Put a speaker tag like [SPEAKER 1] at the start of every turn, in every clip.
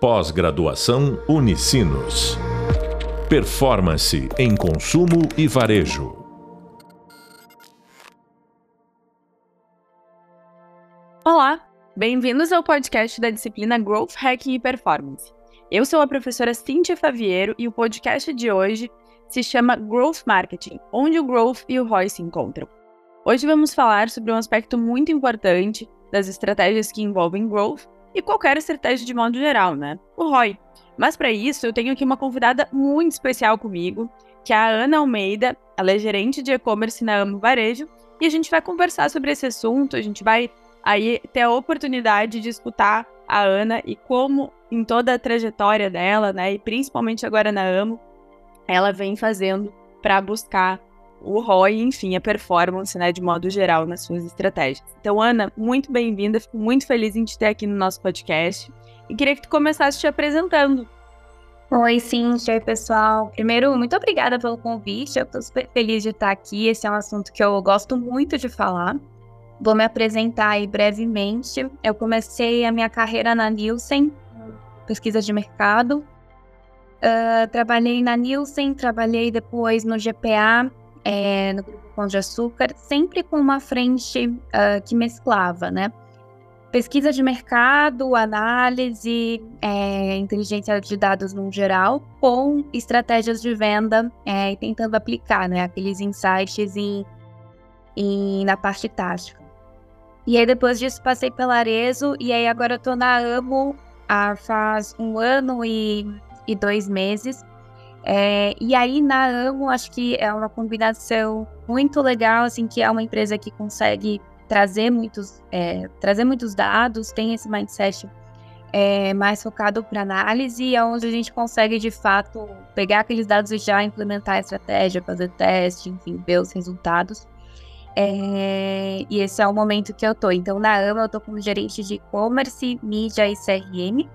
[SPEAKER 1] Pós-graduação Unicinos. Performance em consumo e varejo.
[SPEAKER 2] Olá, bem-vindos ao podcast da disciplina Growth Hacking e Performance. Eu sou a professora Cintia Faviero e o podcast de hoje se chama Growth Marketing, onde o growth e o ROI se encontram. Hoje vamos falar sobre um aspecto muito importante das estratégias que envolvem growth e qualquer estratégia de modo geral, né? O ROI. Mas para isso, eu tenho aqui uma convidada muito especial comigo, que é a Ana Almeida. Ela é gerente de e-commerce na Amo Varejo e a gente vai conversar sobre esse assunto. A gente vai aí ter a oportunidade de escutar a Ana e como em toda a trajetória dela, né, e principalmente agora na Amo, ela vem fazendo para buscar o ROI, enfim, a performance, né, de modo geral nas suas estratégias. Então, Ana, muito bem-vinda, fico muito feliz em te ter aqui no nosso podcast e queria que tu começasse te apresentando.
[SPEAKER 3] Oi, oi, pessoal. Primeiro, muito obrigada pelo convite, eu estou super feliz de estar aqui, esse é um assunto que eu gosto muito de falar. Vou me apresentar aí brevemente. Eu comecei a minha carreira na Nielsen, pesquisa de mercado. Uh, trabalhei na Nielsen, trabalhei depois no GPA, é, no Grupo Pão de Açúcar, sempre com uma frente uh, que mesclava, né? Pesquisa de mercado, análise, é, inteligência de dados no geral, com estratégias de venda é, e tentando aplicar né, aqueles insights em, em, na parte tática. E aí depois disso passei pela Arezo e aí agora eu tô na Amo há faz um ano e, e dois meses. É, e aí na Amo acho que é uma combinação muito legal, assim, que é uma empresa que consegue trazer muitos, é, trazer muitos dados, tem esse mindset é, mais focado para análise, onde a gente consegue de fato pegar aqueles dados e já implementar a estratégia, fazer teste, enfim, ver os resultados. É, e esse é o momento que eu tô. Então, na AMA, eu tô como gerente de e-commerce, mídia e CRM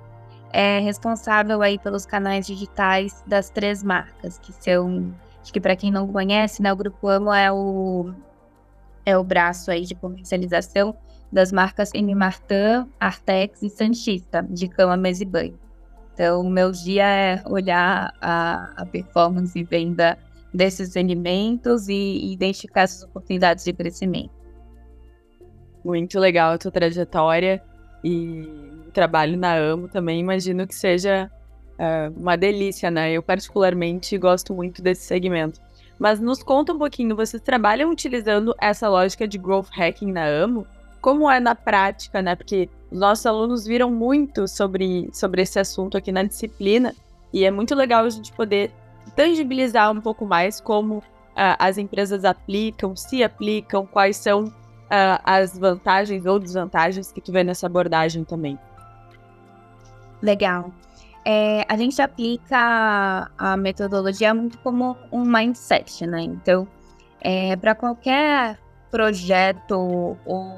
[SPEAKER 3] é responsável aí pelos canais digitais das três marcas, que são, acho que para quem não conhece, né, o Grupo Amo é o, é o braço aí de comercialização das marcas M. Martin, Artex e Santista, de cama, mesa e banho. Então, o meu dia é olhar a, a performance e venda desses alimentos e, e identificar essas oportunidades de crescimento.
[SPEAKER 2] Muito legal a tua trajetória e trabalho na AMO também imagino que seja uh, uma delícia, né? Eu particularmente gosto muito desse segmento. Mas nos conta um pouquinho, vocês trabalham utilizando essa lógica de growth hacking na AMO? Como é na prática, né? Porque os nossos alunos viram muito sobre, sobre esse assunto aqui na disciplina e é muito legal a gente poder tangibilizar um pouco mais como uh, as empresas aplicam, se aplicam, quais são uh, as vantagens ou desvantagens que tu vê nessa abordagem também.
[SPEAKER 3] Legal. É, a gente aplica a metodologia muito como um mindset, né? Então, é, para qualquer projeto ou,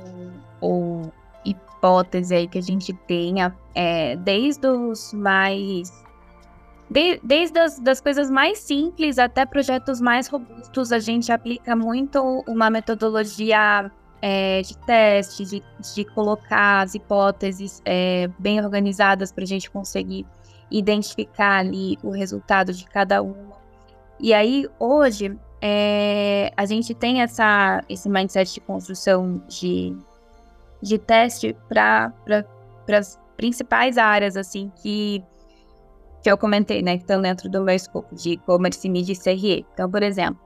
[SPEAKER 3] ou, hipótese aí que a gente tenha, é, desde os mais de, desde as das coisas mais simples até projetos mais robustos, a gente aplica muito uma metodologia é, de teste, de, de, colocar as hipóteses é, bem organizadas para a gente conseguir identificar ali o resultado de cada uma. E aí, hoje, é, a gente tem essa, esse mindset de construção de, de teste para as principais áreas, assim, que que eu comentei, né, que estão dentro do meu escopo de e-commerce, mídia e CRE. Então, por exemplo,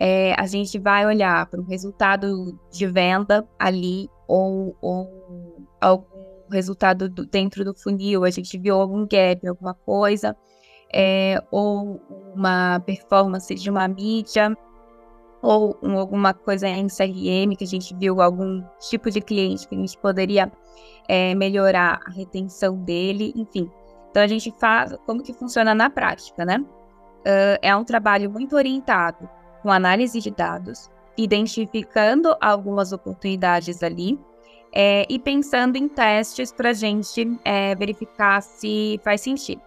[SPEAKER 3] é, a gente vai olhar para o resultado de venda ali ou, ou algum resultado do, dentro do funil, a gente viu algum gap, alguma coisa, é, ou uma performance de uma mídia, ou um, alguma coisa em CRM, que a gente viu algum tipo de cliente que a gente poderia é, melhorar a retenção dele, enfim. Então a gente faz como que funciona na prática, né? Uh, é um trabalho muito orientado com análise de dados, identificando algumas oportunidades ali é, e pensando em testes para a gente é, verificar se faz sentido.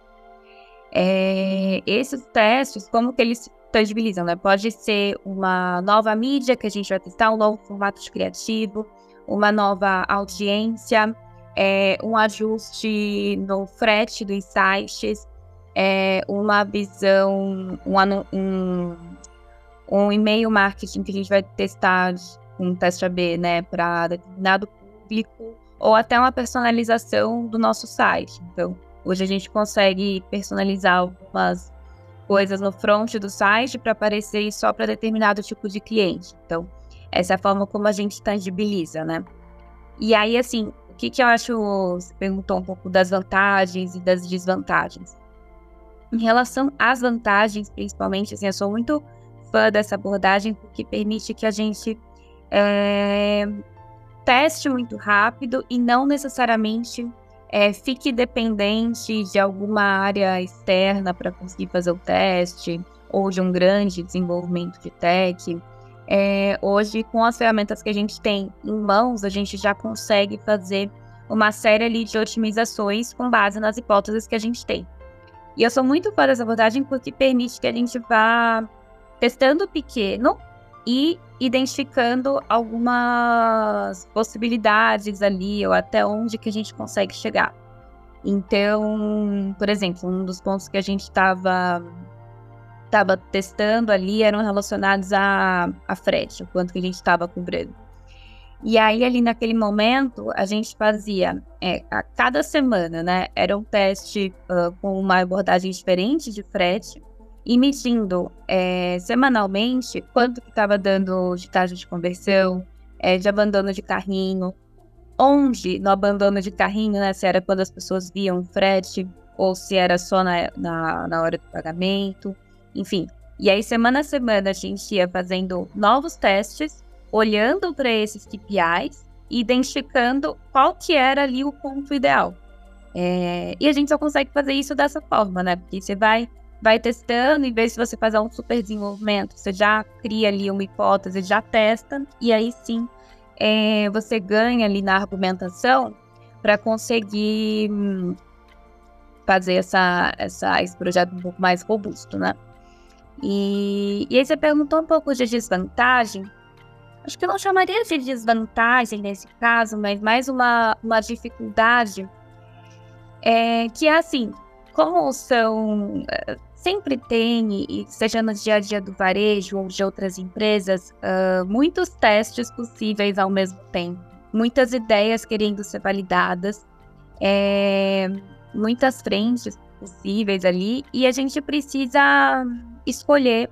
[SPEAKER 3] É, esses testes, como que eles tangibilizam, né? Pode ser uma nova mídia que a gente vai testar, um novo formato de criativo, uma nova audiência, é, um ajuste no frete dos sites, é, uma visão, um, um, um e-mail marketing que a gente vai testar um teste AB, né, para determinado público, ou até uma personalização do nosso site. Então, hoje a gente consegue personalizar algumas coisas no front do site para aparecer só para determinado tipo de cliente. Então, essa é a forma como a gente tangibiliza, né? E aí, assim, o que, que eu acho. Você perguntou um pouco das vantagens e das desvantagens. Em relação às vantagens, principalmente, assim, eu sou muito fã dessa abordagem porque permite que a gente é, teste muito rápido e não necessariamente é, fique dependente de alguma área externa para conseguir fazer o teste ou de um grande desenvolvimento de tech. É, hoje, com as ferramentas que a gente tem em mãos, a gente já consegue fazer uma série ali de otimizações com base nas hipóteses que a gente tem. E eu sou muito fã dessa abordagem porque permite que a gente vá testando pequeno e identificando algumas possibilidades ali ou até onde que a gente consegue chegar. Então, por exemplo, um dos pontos que a gente estava estava testando ali eram relacionados a frete, o quanto que a gente estava cobrando. E aí, ali naquele momento, a gente fazia é, a cada semana, né? Era um teste uh, com uma abordagem diferente de frete e medindo é, semanalmente quanto que estava dando de taxa de conversão, é, de abandono de carrinho, onde no abandono de carrinho, né? Se era quando as pessoas viam frete ou se era só na, na, na hora do pagamento enfim. E aí, semana a semana, a gente ia fazendo novos testes, olhando para esses KPIs e identificando qual que era ali o ponto ideal. É, e a gente só consegue fazer isso dessa forma, né? Porque você vai, vai testando, em vez de você fazer um super desenvolvimento, você já cria ali uma hipótese, já testa, e aí sim é, você ganha ali na argumentação para conseguir hum, fazer essa, essa, esse projeto um pouco mais robusto, né? E, e aí você perguntou um pouco de desvantagem. Acho que eu não chamaria de desvantagem nesse caso, mas mais uma, uma dificuldade. É, que é assim, como são. Sempre tem, e seja no dia a dia do varejo ou de outras empresas, uh, muitos testes possíveis ao mesmo tempo, muitas ideias querendo ser validadas, é, muitas frentes possíveis ali, e a gente precisa escolher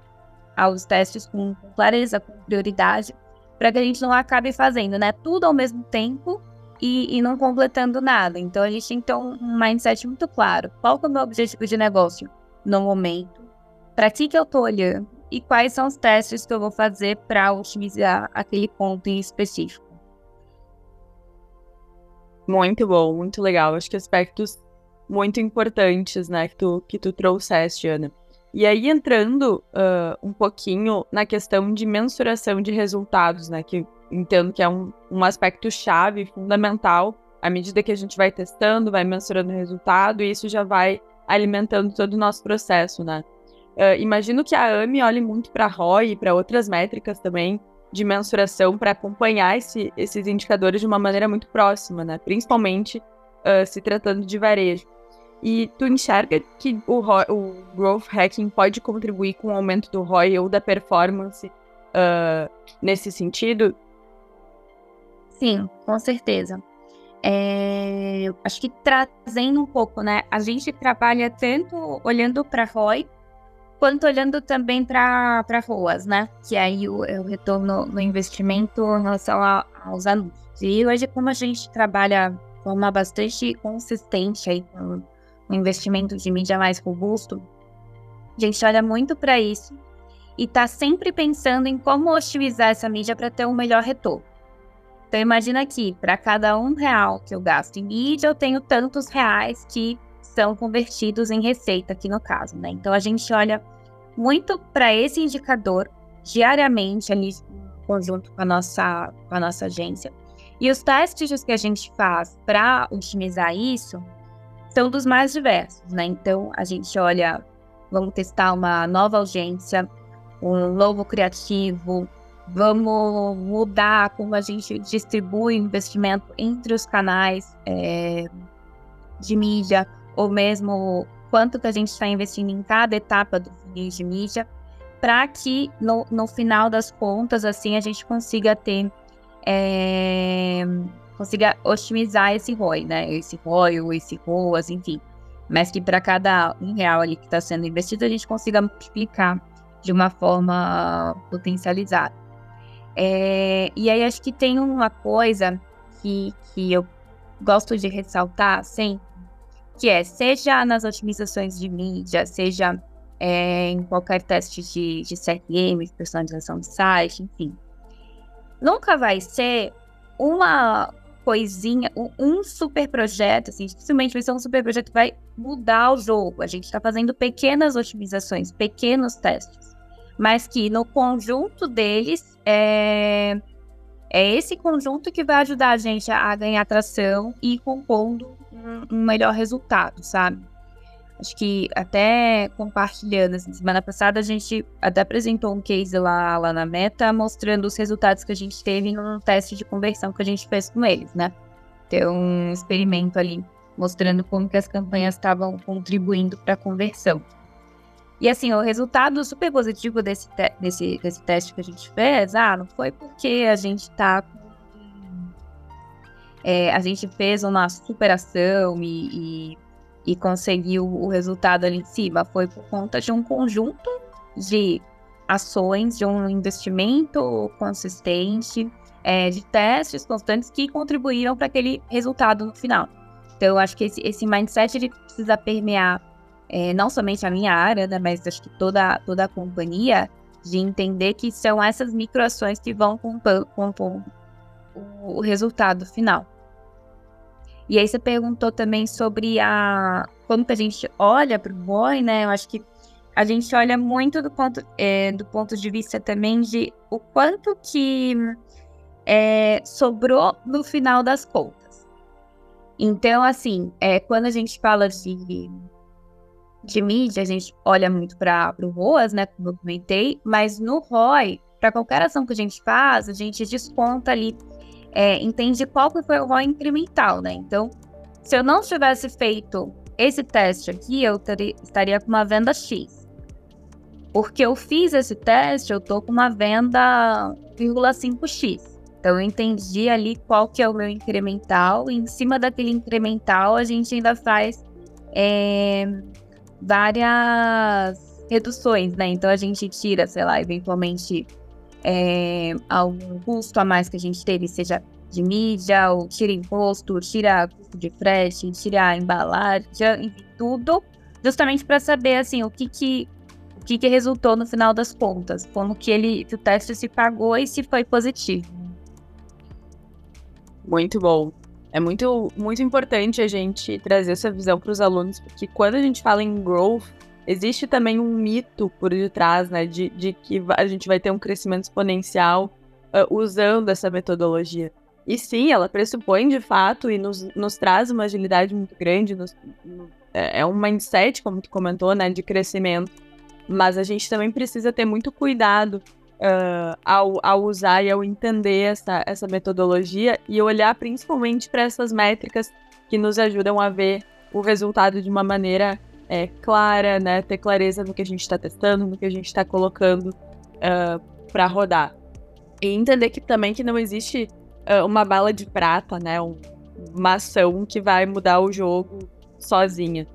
[SPEAKER 3] os testes com, clareza, com prioridade, para que a gente não acabe fazendo né, tudo ao mesmo tempo e, e, não completando nada. Então a gente tem que ter um mindset muito claro. Qual é o meu objetivo de negócio no momento? Para que, que eu estou olhando? E quais são os testes que eu vou fazer para otimizar aquele ponto em específico?
[SPEAKER 2] Muito bom, muito legal. Acho que aspectos muito importantes, né, que tu, que tu trouxeste, Ana. E aí, entrando uh, um pouquinho na questão de mensuração de resultados, né? Que entendo que é um, um aspecto chave, fundamental, à medida que a gente vai testando, vai mensurando o resultado, e isso já vai alimentando todo o nosso processo, né? Uh, imagino que a AMI olhe muito para ROI e para outras métricas também de mensuração para acompanhar esse, esses indicadores de uma maneira muito próxima, né? Principalmente uh, se tratando de varejo. E tu enxerga que o, o growth hacking pode contribuir com o aumento do ROI ou da performance uh, nesse sentido?
[SPEAKER 3] Sim, com certeza. É, acho que trazendo um pouco, né? A gente trabalha tanto olhando para ROI quanto olhando também para ROAS, né? Que aí o, é o retorno no investimento em relação a, aos anúncios. E hoje, como a gente trabalha de forma bastante consistente aí com um investimento de mídia mais robusto, a gente olha muito para isso e está sempre pensando em como otimizar essa mídia para ter um melhor retorno. Então imagina aqui, para cada um real que eu gasto em mídia, eu tenho tantos reais que são convertidos em receita aqui no caso, né? Então a gente olha muito para esse indicador diariamente ali em conjunto com a nossa com a nossa agência. E os testes que a gente faz para otimizar isso são dos mais diversos, né? Então, a gente olha, vamos testar uma nova audiência, um novo criativo, vamos mudar como a gente distribui o investimento entre os canais é, de mídia, ou mesmo quanto que a gente está investindo em cada etapa do funil de mídia, para que no, no final das contas, assim, a gente consiga ter, é, consiga otimizar esse ROI, né? Esse ROI ou esse ROAS, enfim. Mas que para cada um real ali que está sendo investido, a gente consiga multiplicar de uma forma potencializada. É, e aí acho que tem uma coisa que, que eu gosto de ressaltar sempre, que é, seja nas otimizações de mídia, seja é, em qualquer teste de, de CRM, personalização de site, enfim, nunca vai ser uma coisinha, um super projeto, assim, dificilmente vai ser um super projeto que vai mudar o jogo. A gente está fazendo pequenas otimizações, pequenos testes mas que no conjunto deles é, é esse conjunto que vai ajudar a gente a, ganhar tração e compondo um, melhor resultado, sabe? Acho que até compartilhando, assim, semana passada a gente até apresentou um case lá, lá na Meta mostrando os resultados que a gente teve num teste de conversão que a gente fez com eles, né? Ter um experimento ali mostrando como que as campanhas estavam contribuindo para a conversão. E assim, o resultado super positivo desse, te desse, desse teste que a gente fez, ah, não foi porque a gente tá é, a gente fez uma superação e, e, e, conseguiu o resultado ali em cima. Foi por conta de um conjunto de ações, de um investimento consistente, é, de testes constantes que contribuíram para aquele resultado no final. Então, eu acho que esse, esse mindset ele precisa permear é, não somente a minha área, né, mas acho que toda, toda a companhia, de entender que são essas microações que vão compor, compor o, o resultado final. E aí você perguntou também sobre a como que a gente olha para o boi, né? Eu acho que a gente olha muito do ponto, é, do ponto de vista também de o quanto que é, sobrou no final das contas. Então, assim, é, quando a gente fala de de mídia, a gente olha muito para o ROAS, né, como eu comentei, mas no ROI, para qualquer ação que a gente faz, a gente desconta ali, é, entende qual que foi o ROI incremental, né? Então, se eu não tivesse feito esse teste aqui, eu teria, estaria com uma venda X. Porque eu fiz esse teste, eu tô com uma venda 0,5x. Então eu entendi ali qual que é o meu incremental, e em cima daquele incremental a gente ainda faz é, várias reduções, né? Então a gente tira, sei lá, eventualmente é, algum custo a mais que a gente teve, seja de mídia, ou tira imposto, tira custo de frete, tira embalagem, enfim, tudo, justamente para saber assim o que que o que, que resultou no final das contas, como que ele o teste se pagou e se foi positivo.
[SPEAKER 2] Muito bom é muito, muito importante a gente trazer essa visão para os alunos, porque quando a gente fala em growth, existe também um mito por detrás, né, de, de que a gente vai ter um crescimento exponencial uh, usando essa metodologia. E sim, ela pressupõe de fato e nos, nos traz uma agilidade muito grande, nos, no, é, é um mindset, como tu comentou, né, de crescimento. Mas a gente também precisa ter muito cuidado uh, ao, ao usar e ao entender essa, essa metodologia e olhar principalmente para essas métricas que nos ajudam a ver o resultado de uma maneira é, clara, né? Ter clareza no que a gente está testando, no que a gente está colocando uh, para rodar. E entender que também que não existe uh, uma bala de prata, né? Um, uma ação que vai mudar o jogo sozinha.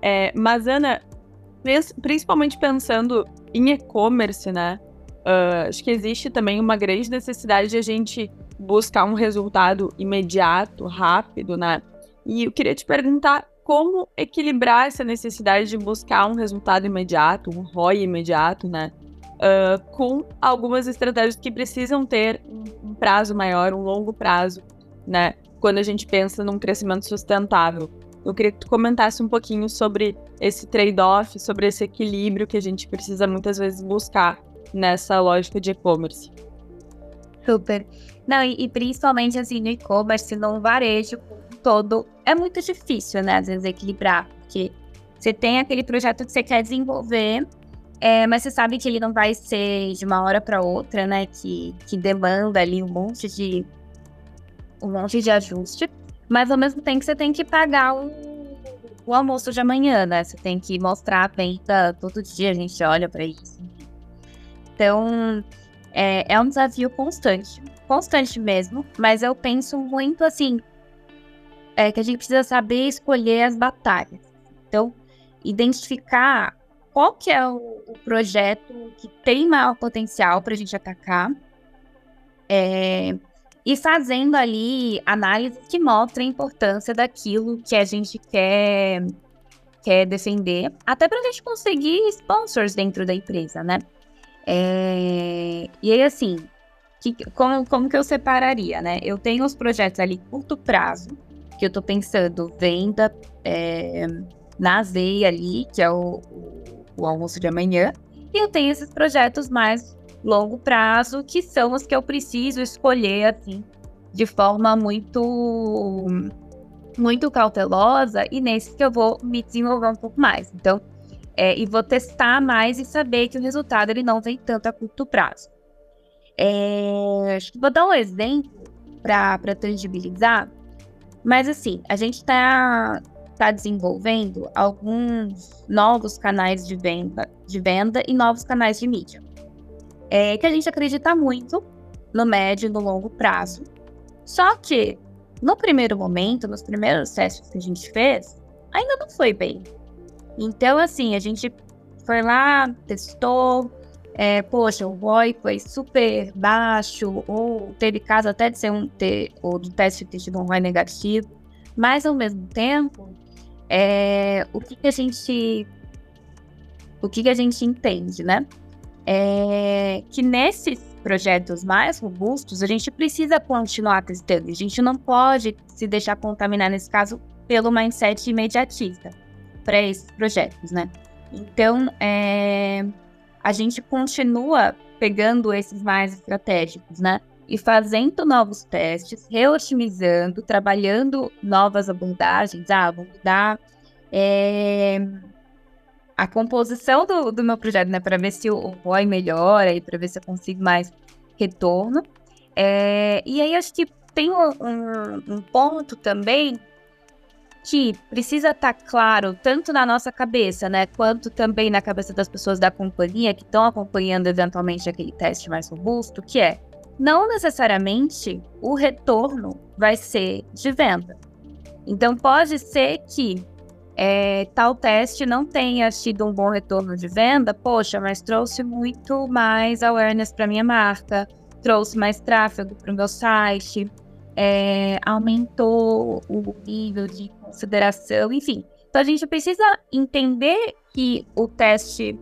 [SPEAKER 2] É, mas, Ana, principalmente pensando em e-commerce, né? Uh, acho que existe também uma grande necessidade de a gente buscar um resultado imediato, rápido, né? E eu queria te perguntar como equilibrar essa necessidade de buscar um resultado imediato, um ROI imediato, né? Uh, com algumas estratégias que precisam ter um prazo maior, um longo prazo, né? Quando a gente pensa num crescimento sustentável. Eu queria que tu comentasse um pouquinho sobre esse trade-off, sobre esse equilíbrio que a gente precisa muitas vezes buscar nessa lógica de e-commerce.
[SPEAKER 3] Super. Não, e, e principalmente assim no e-commerce, no varejo todo, é muito difícil, né? Às vezes equilibrar, porque você tem aquele projeto que você quer desenvolver É, mas você sabe que ele não vai ser de uma hora para outra, né? Que, que demanda ali um monte de um monte de ajuste. Mas ao mesmo tempo você tem que pagar o, o almoço de amanhã, né? Você tem que mostrar a venda todo dia, a gente olha para isso. Então é, é um desafio constante, constante mesmo. Mas eu penso muito assim é que a gente precisa saber escolher as batalhas. Então, identificar qual que é o, o projeto que tem maior potencial para a gente atacar. É, e fazendo ali análises que mostrem a importância daquilo que a gente quer, quer defender, até para a gente conseguir sponsors dentro da empresa, né? É, e aí, assim, que, como, como que eu separaria, né? Eu tenho os projetos ali curto prazo, que eu estou pensando venda é, na veia ali, que é o, o almoço de amanhã, e eu tenho esses projetos mais longo prazo, que são os que eu preciso escolher, assim, de forma muito muito cautelosa e nesses que eu vou me desenvolver um pouco mais. Então, é, e vou testar mais e saber que o resultado ele não vem tanto a curto prazo. É, acho que vou dar um exemplo para tangibilizar, mas assim, a gente está tá desenvolvendo alguns novos canais de venda, de venda e novos canais de mídia é, que a gente acredita muito no médio e no longo prazo. Só que, no primeiro momento, nos primeiros testes que a gente fez, ainda não foi bem. Então, assim, a gente foi lá, testou, é, poxa, o ROI foi super baixo, ou teve caso até de ser um ter, ou do teste ter tido um ROI negativo, mas ao mesmo tempo, é, o que, que a gente o que, que a gente entende, né? é que nesses projetos mais robustos, a gente precisa continuar testando. A gente não pode se deixar contaminar, nesse caso, pelo mindset imediatista para esses projetos, né? Então, é, a gente continua pegando esses mais estratégicos, né? E fazendo novos testes, reotimizando, trabalhando novas abordagens. Ah, vamos dar é, a composição do, do meu projeto, né? Para ver se o ROI melhora e para ver se eu consigo mais retorno. É, e aí acho que tem um, um ponto também que precisa estar tá claro tanto na nossa cabeça, né, quanto também na cabeça das pessoas da companhia que estão acompanhando eventualmente aquele teste mais robusto, que é não necessariamente o retorno vai ser de venda. Então pode ser que é, tal teste não tenha tido um bom retorno de venda, poxa, mas trouxe muito mais awareness para minha marca, trouxe mais tráfego para o meu site, é, aumentou o nível de consideração, enfim. Então a gente precisa entender que o teste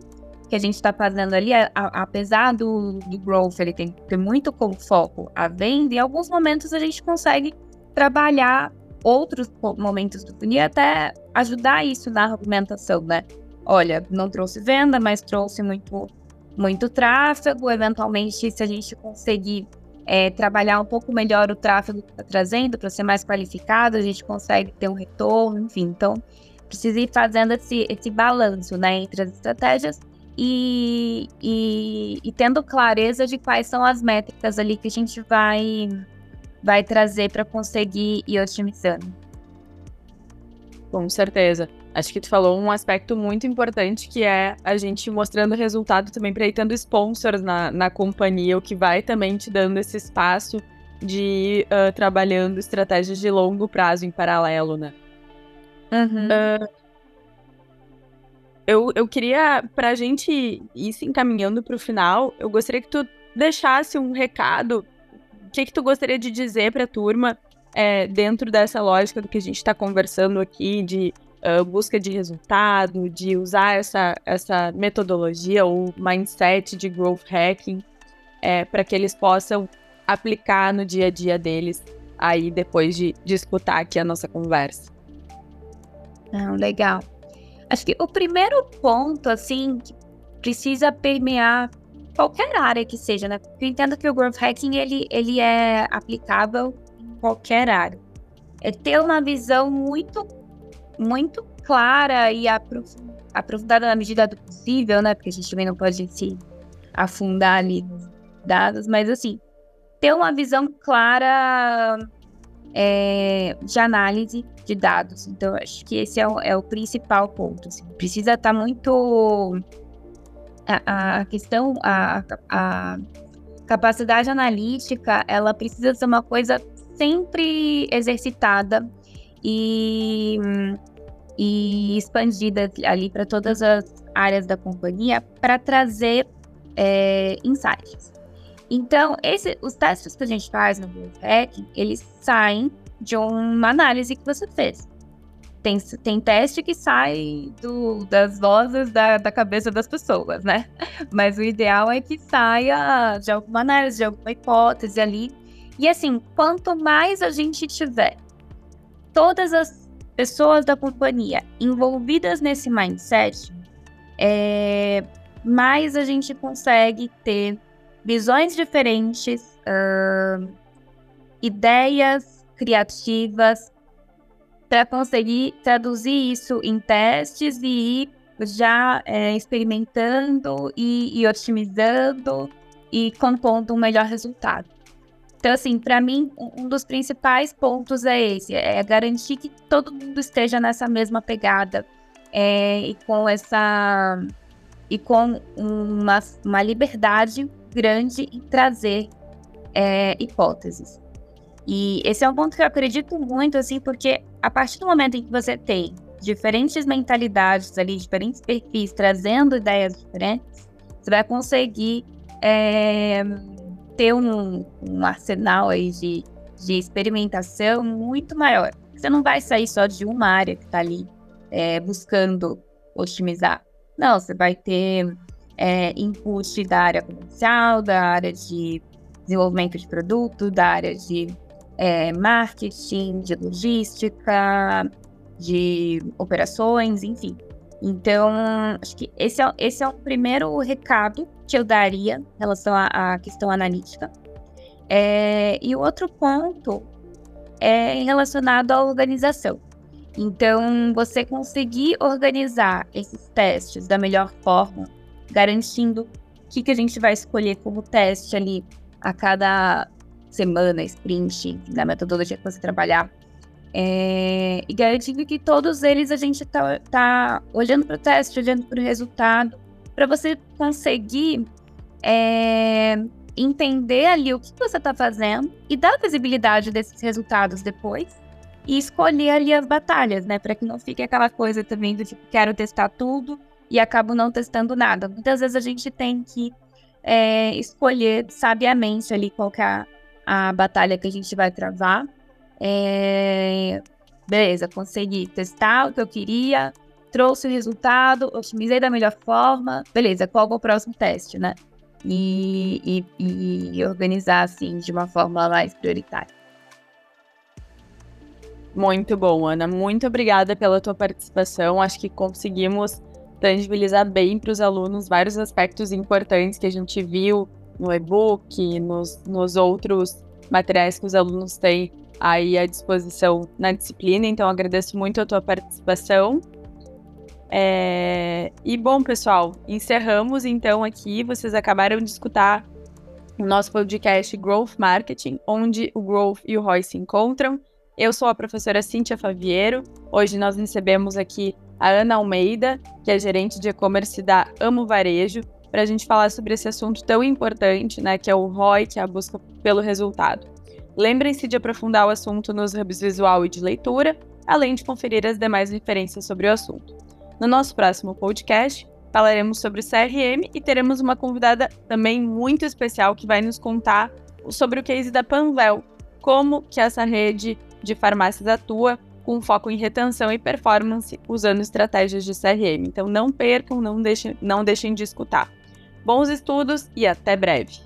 [SPEAKER 3] que a gente está fazendo ali, a, a, apesar do, do growth, ele tem que ter muito como foco a venda, em alguns momentos a gente consegue trabalhar outros momentos do funil até ajudar isso na argumentação, né? Olha, não trouxe venda, mas trouxe muito, muito tráfego. Eventualmente, se a gente conseguir é, trabalhar um pouco melhor o tráfego que está trazendo para ser mais qualificado, a gente consegue ter um retorno, enfim. Então, precisa ir fazendo esse, esse balanço né, entre as estratégias e, e, e tendo clareza de quais são as métricas ali que a gente vai vai trazer para conseguir ir otimizando.
[SPEAKER 2] Com certeza. Acho que tu falou um aspecto muito importante que é a gente mostrando resultado também para ir tendo sponsors na, na companhia, o que vai também te dando esse espaço de ir uh, trabalhando estratégias de longo prazo em paralelo, né?
[SPEAKER 3] Uhum. Uh,
[SPEAKER 2] eu, eu queria, para a gente ir se encaminhando para o final, eu gostaria que tu deixasse um recado que, que tu gostaria de dizer para a turma é, dentro dessa lógica do que a gente está conversando aqui de uh, busca de resultado, de usar essa, essa metodologia ou mindset de growth hacking é, para que eles possam aplicar no dia a dia deles aí depois de, de escutar aqui a nossa conversa.
[SPEAKER 3] Não, legal. Acho que o primeiro ponto, assim, que precisa permear qualquer área que seja, né? Eu entendo que o growth hacking ele, ele é aplicável qualquer área. É ter uma visão muito, muito clara e aprofundada na medida do possível, né? Porque a gente também não pode se afundar ali nos dados, mas assim, ter uma visão clara é, de análise de dados. Então, acho que esse é o, é o principal ponto. Assim. Precisa estar tá muito. A, a questão, a, a capacidade analítica, ela precisa ser uma coisa sempre exercitada e, e expandida ali para todas as áreas da companhia para trazer é, insights. Então, esse, os testes que a gente faz no Growth eles saem de uma análise que você fez. Tem, tem teste que sai do, das vozes da, da cabeça das pessoas, né? Mas o ideal é que saia de alguma análise, de alguma hipótese ali. E assim, quanto mais a gente tiver todas as pessoas da companhia envolvidas nesse mindset, é, mais a gente consegue ter visões diferentes, uh, ideias criativas, para conseguir traduzir isso em testes e ir já é, experimentando e, e, otimizando e compondo um melhor resultado. Então, assim, para mim, um dos principais pontos é esse: é garantir que todo mundo esteja nessa mesma pegada é, e com essa e com uma, uma liberdade grande em trazer é, hipóteses. E esse é um ponto que eu acredito muito, assim, porque a partir do momento em que você tem diferentes mentalidades ali, diferentes perfis, trazendo ideias diferentes, você vai conseguir é, ter um, um, arsenal aí de, de experimentação muito maior. Você não vai sair só de uma área que está ali é, buscando otimizar. Não, você vai ter é, input da área comercial, da área de desenvolvimento de produto, da área de é, marketing, de logística, de operações, enfim. Então, acho que esse é, esse é o primeiro recado que eu daria em relação à, à questão analítica. É, e o outro ponto é relacionado à organização. Então, você conseguir organizar esses testes da melhor forma garantindo o que, que a gente vai escolher como teste ali a cada semana, sprint, da metodologia que você trabalhar. É, e garantindo que todos eles a gente tá, tá olhando para o teste, olhando para o resultado, para você conseguir é, entender ali o que você está fazendo e dar visibilidade desses resultados depois e escolher ali as batalhas, né? Para que não fique aquela coisa também do tipo, quero testar tudo e acabo não testando nada. Muitas vezes a gente tem que é, escolher sabiamente ali qual é a, a, batalha que a gente vai travar. É, beleza, consegui testar o que eu queria, trouxe o resultado, otimizei da melhor forma. Beleza, qual é o próximo teste, né? E, e, e organizar assim de uma forma mais prioritária.
[SPEAKER 2] Muito bom, Ana. Muito obrigada pela tua participação. Acho que conseguimos tangibilizar bem para os alunos vários aspectos importantes que a gente viu no e-book, nos, nos outros materiais que os alunos têm aí à disposição na disciplina. Então, agradeço muito a tua participação. É... E bom, pessoal, encerramos então aqui. Vocês acabaram de escutar o nosso podcast Growth Marketing, onde o Growth e o ROI se encontram. Eu sou a professora Cíntia Faviero. Hoje nós recebemos aqui a Ana Almeida, que é gerente de e-commerce da Amo Varejo, para a gente falar sobre esse assunto tão importante, né, que é o ROI, que é a busca pelo resultado. Lembrem-se de aprofundar o assunto nos hubs visual e de leitura, além de conferir as demais referências sobre o assunto. No nosso próximo podcast, falaremos sobre CRM e teremos uma convidada também muito especial que vai nos contar sobre o case da Panvel, como que essa rede de farmácias atua com foco em retenção e performance, usando estratégias de CRM. Então não percam, não deixem, não deixem de escutar. Bons estudos e até breve.